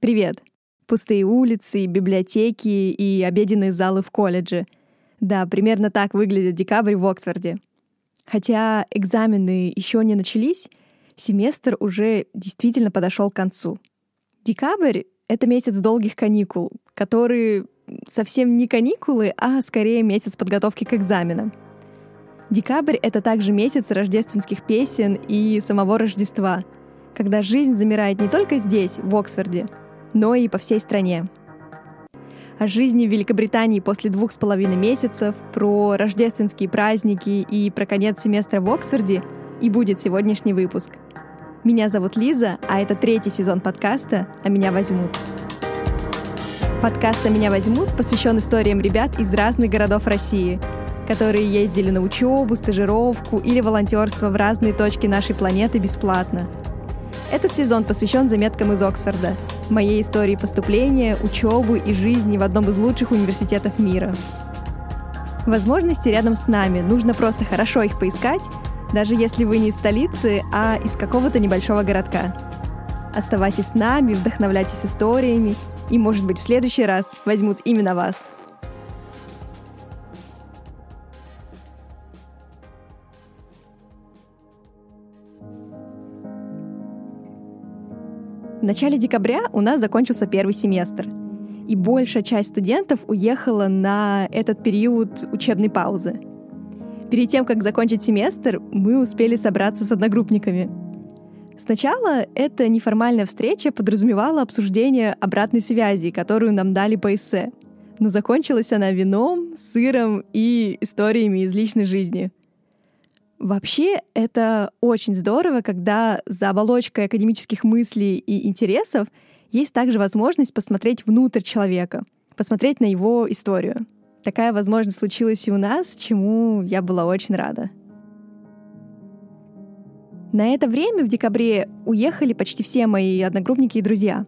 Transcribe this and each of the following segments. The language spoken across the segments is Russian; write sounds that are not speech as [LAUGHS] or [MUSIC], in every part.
Привет! Пустые улицы, библиотеки и обеденные залы в колледже. Да, примерно так выглядит декабрь в Оксфорде. Хотя экзамены еще не начались, семестр уже действительно подошел к концу. Декабрь — это месяц долгих каникул, которые совсем не каникулы, а скорее месяц подготовки к экзаменам. Декабрь — это также месяц рождественских песен и самого Рождества, когда жизнь замирает не только здесь, в Оксфорде, но и по всей стране. О жизни в Великобритании после двух с половиной месяцев, про рождественские праздники и про конец семестра в Оксфорде и будет сегодняшний выпуск. Меня зовут Лиза, а это третий сезон подкаста «А меня возьмут». Подкаст «А меня возьмут» посвящен историям ребят из разных городов России, которые ездили на учебу, стажировку или волонтерство в разные точки нашей планеты бесплатно – этот сезон посвящен заметкам из Оксфорда, моей истории поступления, учебы и жизни в одном из лучших университетов мира. Возможности рядом с нами, нужно просто хорошо их поискать, даже если вы не из столицы, а из какого-то небольшого городка. Оставайтесь с нами, вдохновляйтесь историями, и, может быть, в следующий раз возьмут именно вас – В начале декабря у нас закончился первый семестр, и большая часть студентов уехала на этот период учебной паузы. Перед тем, как закончить семестр, мы успели собраться с одногруппниками. Сначала эта неформальная встреча подразумевала обсуждение обратной связи, которую нам дали по эссе. Но закончилась она вином, сыром и историями из личной жизни — Вообще, это очень здорово, когда за оболочкой академических мыслей и интересов есть также возможность посмотреть внутрь человека, посмотреть на его историю. Такая возможность случилась и у нас, чему я была очень рада. На это время в декабре уехали почти все мои одногруппники и друзья.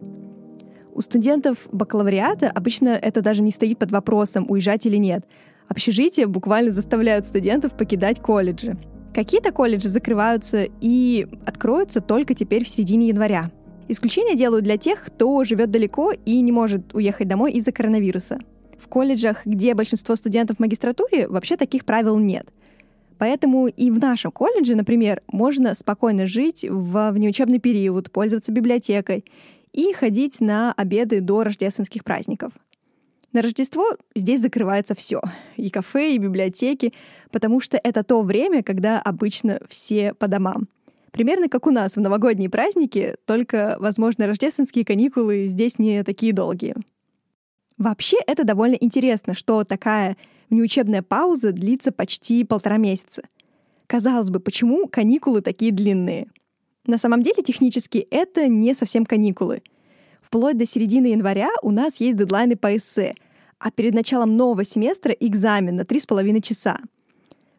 У студентов бакалавриата обычно это даже не стоит под вопросом, уезжать или нет. Общежития буквально заставляют студентов покидать колледжи. Какие-то колледжи закрываются и откроются только теперь в середине января. Исключение делают для тех, кто живет далеко и не может уехать домой из-за коронавируса. В колледжах, где большинство студентов в магистратуре, вообще таких правил нет. Поэтому и в нашем колледже, например, можно спокойно жить в внеучебный период, пользоваться библиотекой и ходить на обеды до рождественских праздников. На Рождество здесь закрывается все. И кафе, и библиотеки, потому что это то время, когда обычно все по домам. Примерно как у нас в новогодние праздники, только, возможно, рождественские каникулы здесь не такие долгие. Вообще это довольно интересно, что такая внеучебная пауза длится почти полтора месяца. Казалось бы, почему каникулы такие длинные? На самом деле, технически, это не совсем каникулы. Вплоть до середины января у нас есть дедлайны по эссе, а перед началом нового семестра экзамен на 3,5 часа.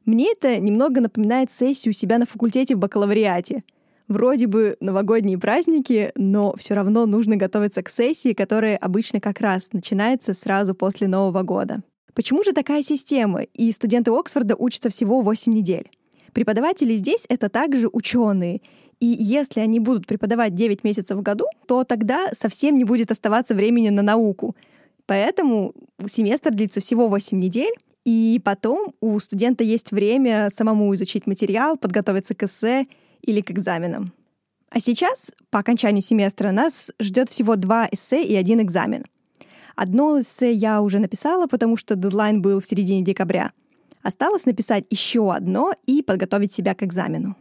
Мне это немного напоминает сессию у себя на факультете в бакалавриате. Вроде бы новогодние праздники, но все равно нужно готовиться к сессии, которая обычно как раз начинается сразу после Нового года. Почему же такая система, и студенты Оксфорда учатся всего 8 недель? Преподаватели здесь — это также ученые, и если они будут преподавать 9 месяцев в году, то тогда совсем не будет оставаться времени на науку. Поэтому семестр длится всего 8 недель, и потом у студента есть время самому изучить материал, подготовиться к эссе или к экзаменам. А сейчас, по окончанию семестра, нас ждет всего два эссе и один экзамен. Одно эссе я уже написала, потому что дедлайн был в середине декабря. Осталось написать еще одно и подготовить себя к экзамену.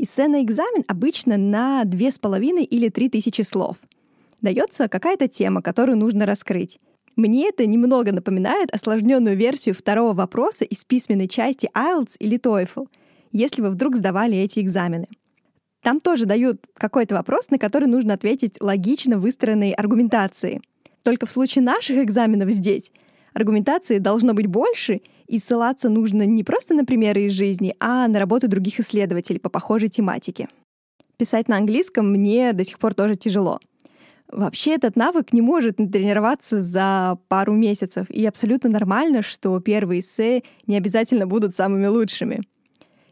Эссе на экзамен обычно на 2,5 или 3 тысячи слов. Дается какая-то тема, которую нужно раскрыть. Мне это немного напоминает осложненную версию второго вопроса из письменной части IELTS или TOEFL, если вы вдруг сдавали эти экзамены. Там тоже дают какой-то вопрос, на который нужно ответить логично выстроенной аргументацией. Только в случае наших экзаменов здесь аргументации должно быть больше, и ссылаться нужно не просто на примеры из жизни, а на работу других исследователей по похожей тематике. Писать на английском мне до сих пор тоже тяжело. Вообще этот навык не может тренироваться за пару месяцев, и абсолютно нормально, что первые эссе не обязательно будут самыми лучшими.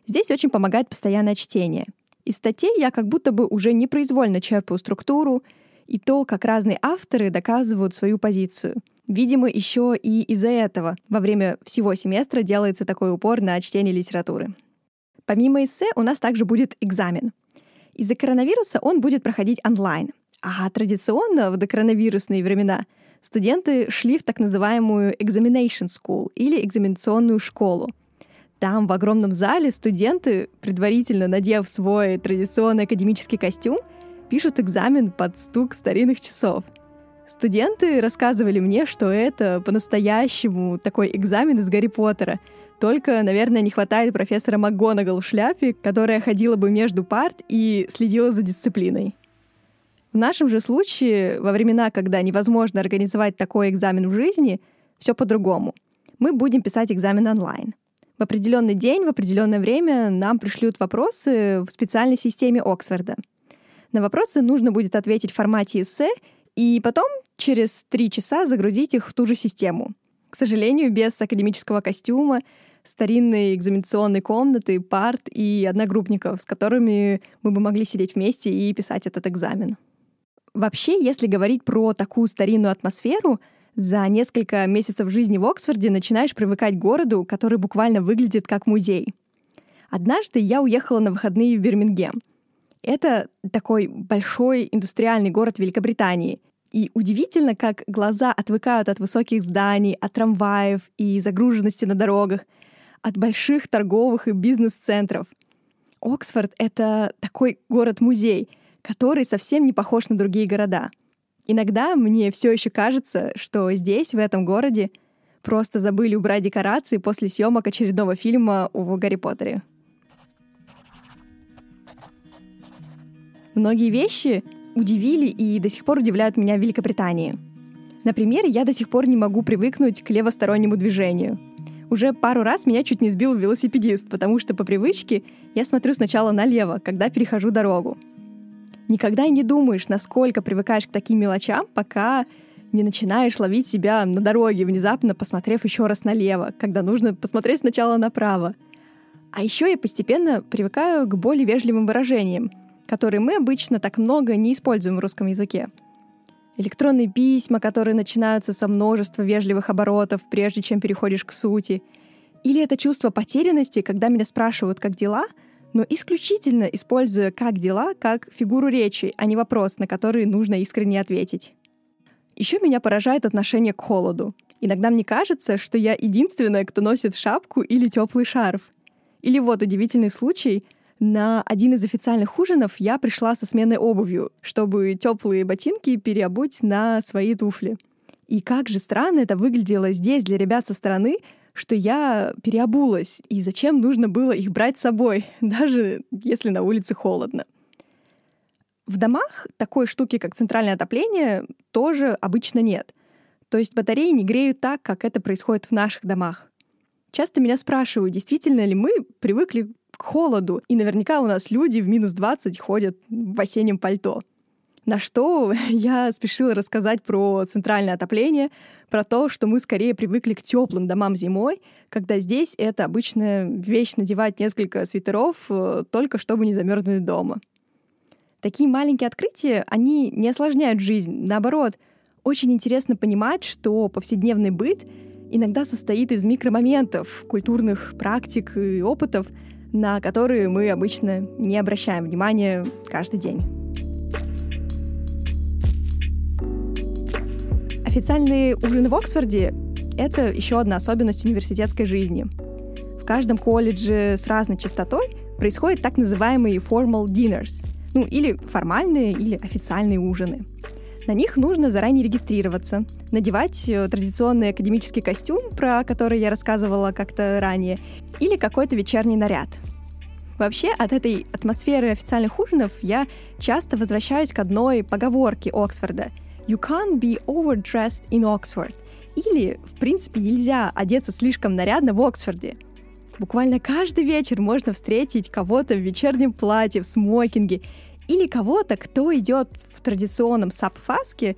Здесь очень помогает постоянное чтение. Из статей я как будто бы уже непроизвольно черпаю структуру, и то, как разные авторы доказывают свою позицию. Видимо, еще и из-за этого во время всего семестра делается такой упор на чтение литературы. Помимо эссе у нас также будет экзамен. Из-за коронавируса он будет проходить онлайн. А традиционно в докоронавирусные времена студенты шли в так называемую examination school или экзаменационную школу. Там, в огромном зале, студенты, предварительно надев свой традиционный академический костюм, пишут экзамен под стук старинных часов. Студенты рассказывали мне, что это по-настоящему такой экзамен из Гарри Поттера. Только, наверное, не хватает профессора МакГонагал в шляпе, которая ходила бы между парт и следила за дисциплиной. В нашем же случае, во времена, когда невозможно организовать такой экзамен в жизни, все по-другому. Мы будем писать экзамен онлайн. В определенный день, в определенное время нам пришлют вопросы в специальной системе Оксфорда. На вопросы нужно будет ответить в формате эссе и потом через три часа загрузить их в ту же систему. К сожалению, без академического костюма, старинной экзаменационной комнаты, парт и одногруппников, с которыми мы бы могли сидеть вместе и писать этот экзамен. Вообще, если говорить про такую старинную атмосферу, за несколько месяцев жизни в Оксфорде начинаешь привыкать к городу, который буквально выглядит как музей. Однажды я уехала на выходные в Бирмингем. Это такой большой индустриальный город Великобритании. И удивительно, как глаза отвыкают от высоких зданий, от трамваев и загруженности на дорогах, от больших торговых и бизнес-центров. Оксфорд — это такой город-музей — который совсем не похож на другие города. Иногда мне все еще кажется, что здесь, в этом городе, просто забыли убрать декорации после съемок очередного фильма о Гарри Поттере. Многие вещи удивили и до сих пор удивляют меня в Великобритании. Например, я до сих пор не могу привыкнуть к левостороннему движению. Уже пару раз меня чуть не сбил велосипедист, потому что по привычке я смотрю сначала налево, когда перехожу дорогу никогда и не думаешь, насколько привыкаешь к таким мелочам, пока не начинаешь ловить себя на дороге, внезапно посмотрев еще раз налево, когда нужно посмотреть сначала направо. А еще я постепенно привыкаю к более вежливым выражениям, которые мы обычно так много не используем в русском языке. Электронные письма, которые начинаются со множества вежливых оборотов, прежде чем переходишь к сути. Или это чувство потерянности, когда меня спрашивают, как дела — но исключительно используя «как дела» как фигуру речи, а не вопрос, на который нужно искренне ответить. Еще меня поражает отношение к холоду. Иногда мне кажется, что я единственная, кто носит шапку или теплый шарф. Или вот удивительный случай. На один из официальных ужинов я пришла со сменной обувью, чтобы теплые ботинки переобуть на свои туфли. И как же странно это выглядело здесь для ребят со стороны, что я переобулась, и зачем нужно было их брать с собой, [LAUGHS] даже если на улице холодно. В домах такой штуки, как центральное отопление, тоже обычно нет. То есть батареи не греют так, как это происходит в наших домах. Часто меня спрашивают, действительно ли мы привыкли к холоду, и наверняка у нас люди в минус 20 ходят в осеннем пальто. На что [LAUGHS] я спешила рассказать про центральное отопление, про то, что мы скорее привыкли к теплым домам зимой, когда здесь это обычная вещь надевать несколько свитеров, э, только чтобы не замерзнуть дома. Такие маленькие открытия, они не осложняют жизнь. Наоборот, очень интересно понимать, что повседневный быт иногда состоит из микромоментов, культурных практик и опытов, на которые мы обычно не обращаем внимания каждый день. Официальные ужины в Оксфорде — это еще одна особенность университетской жизни. В каждом колледже с разной частотой происходят так называемые formal dinners, ну или формальные или официальные ужины. На них нужно заранее регистрироваться, надевать э, традиционный академический костюм, про который я рассказывала как-то ранее, или какой-то вечерний наряд. Вообще, от этой атмосферы официальных ужинов я часто возвращаюсь к одной поговорке Оксфорда — You can't be overdressed in Oxford. Или, в принципе, нельзя одеться слишком нарядно в Оксфорде. Буквально каждый вечер можно встретить кого-то в вечернем платье, в смокинге, или кого-то, кто идет в традиционном сапфаске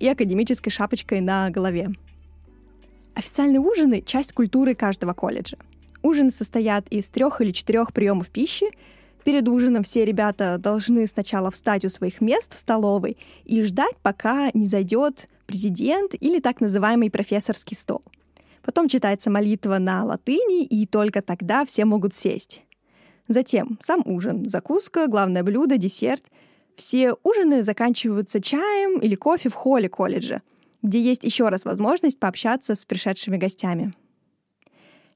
и академической шапочкой на голове. Официальные ужины — часть культуры каждого колледжа. Ужины состоят из трех или четырех приемов пищи, Перед ужином все ребята должны сначала встать у своих мест в столовой и ждать, пока не зайдет президент или так называемый профессорский стол. Потом читается молитва на латыни, и только тогда все могут сесть. Затем сам ужин, закуска, главное блюдо, десерт. Все ужины заканчиваются чаем или кофе в холле колледжа, где есть еще раз возможность пообщаться с пришедшими гостями.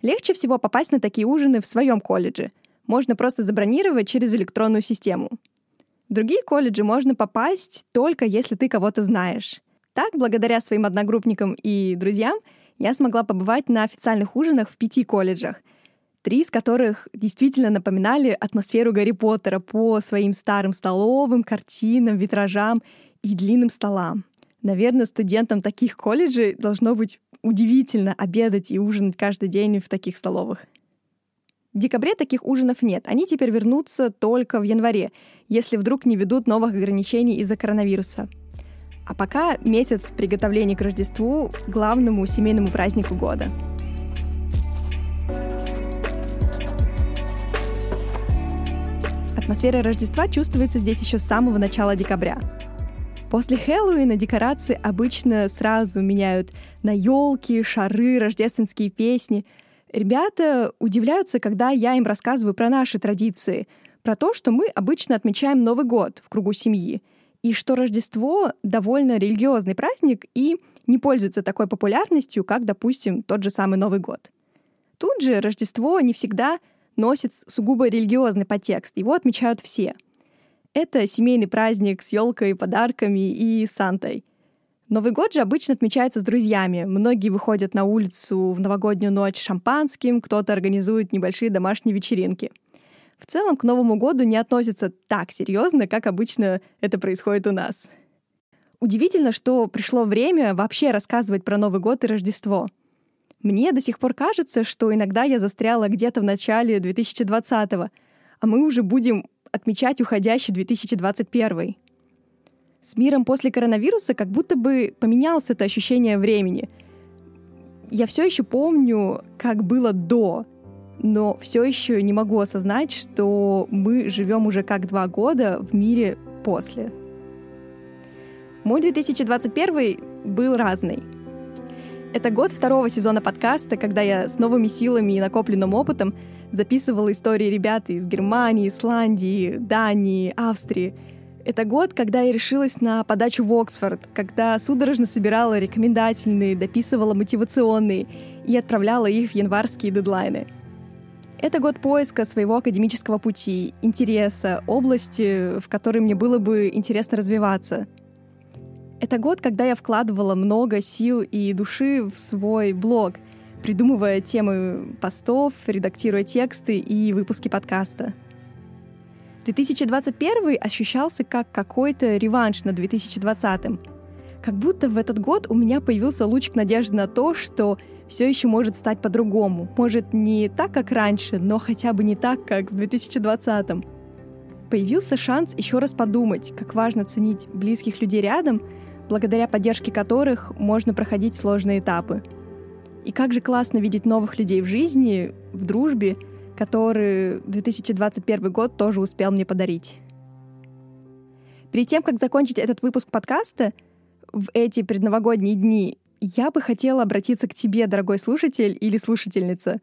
Легче всего попасть на такие ужины в своем колледже — можно просто забронировать через электронную систему. В другие колледжи можно попасть только если ты кого-то знаешь. Так, благодаря своим одногруппникам и друзьям, я смогла побывать на официальных ужинах в пяти колледжах, три из которых действительно напоминали атмосферу Гарри Поттера по своим старым столовым, картинам, витражам и длинным столам. Наверное, студентам таких колледжей должно быть удивительно обедать и ужинать каждый день в таких столовых. В декабре таких ужинов нет. Они теперь вернутся только в январе, если вдруг не ведут новых ограничений из-за коронавируса. А пока месяц приготовлений к Рождеству, главному семейному празднику года. Атмосфера Рождества чувствуется здесь еще с самого начала декабря. После Хэллоуина декорации обычно сразу меняют на елки, шары, рождественские песни — Ребята удивляются, когда я им рассказываю про наши традиции, про то, что мы обычно отмечаем Новый год в кругу семьи, и что Рождество довольно религиозный праздник и не пользуется такой популярностью, как, допустим, тот же самый Новый год. Тут же Рождество не всегда носит сугубо религиозный подтекст, его отмечают все. Это семейный праздник с елкой, подарками и Сантой — Новый год же обычно отмечается с друзьями. Многие выходят на улицу в новогоднюю ночь шампанским, кто-то организует небольшие домашние вечеринки. В целом к Новому году не относятся так серьезно, как обычно это происходит у нас. Удивительно, что пришло время вообще рассказывать про Новый год и Рождество. Мне до сих пор кажется, что иногда я застряла где-то в начале 2020-го, а мы уже будем отмечать уходящий 2021. С миром после коронавируса как будто бы поменялось это ощущение времени. Я все еще помню, как было до, но все еще не могу осознать, что мы живем уже как два года в мире после. Мой 2021 был разный. Это год второго сезона подкаста, когда я с новыми силами и накопленным опытом записывала истории ребят из Германии, Исландии, Дании, Австрии — это год, когда я решилась на подачу в Оксфорд, когда судорожно собирала рекомендательные, дописывала мотивационные и отправляла их в январские дедлайны. Это год поиска своего академического пути, интереса, области, в которой мне было бы интересно развиваться. Это год, когда я вкладывала много сил и души в свой блог, придумывая темы постов, редактируя тексты и выпуски подкаста — 2021 ощущался как какой-то реванш на 2020. Как будто в этот год у меня появился лучик надежды на то, что все еще может стать по-другому. Может, не так, как раньше, но хотя бы не так, как в 2020. Появился шанс еще раз подумать, как важно ценить близких людей рядом, благодаря поддержке которых можно проходить сложные этапы. И как же классно видеть новых людей в жизни, в дружбе — который 2021 год тоже успел мне подарить. Перед тем, как закончить этот выпуск подкаста, в эти предновогодние дни я бы хотела обратиться к тебе, дорогой слушатель или слушательница.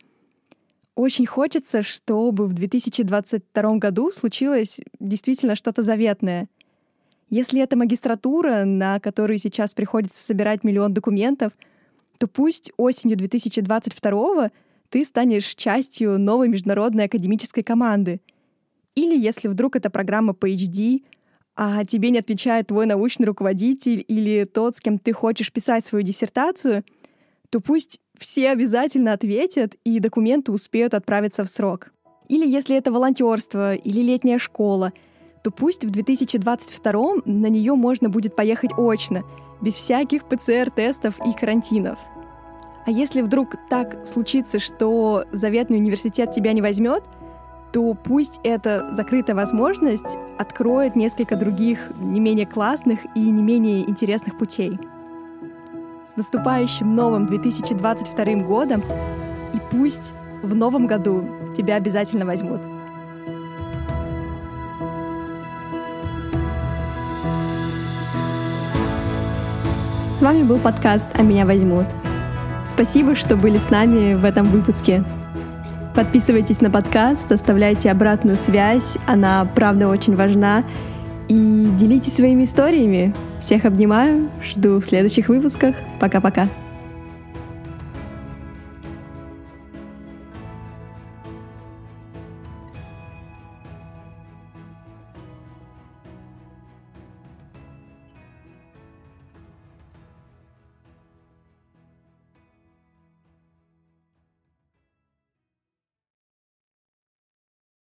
Очень хочется, чтобы в 2022 году случилось действительно что-то заветное. Если это магистратура, на которую сейчас приходится собирать миллион документов, то пусть осенью 2022 ты станешь частью новой международной академической команды. Или если вдруг это программа PhD, а тебе не отвечает твой научный руководитель или тот, с кем ты хочешь писать свою диссертацию, то пусть все обязательно ответят, и документы успеют отправиться в срок. Или если это волонтерство или летняя школа, то пусть в 2022 на нее можно будет поехать очно, без всяких ПЦР-тестов и карантинов — а если вдруг так случится, что заветный университет тебя не возьмет, то пусть эта закрытая возможность откроет несколько других не менее классных и не менее интересных путей. С наступающим новым 2022 годом и пусть в новом году тебя обязательно возьмут. Вами был подкаст «А меня возьмут». Спасибо, что были с нами в этом выпуске. Подписывайтесь на подкаст, оставляйте обратную связь, она правда очень важна. И делитесь своими историями. Всех обнимаю, жду в следующих выпусках. Пока-пока.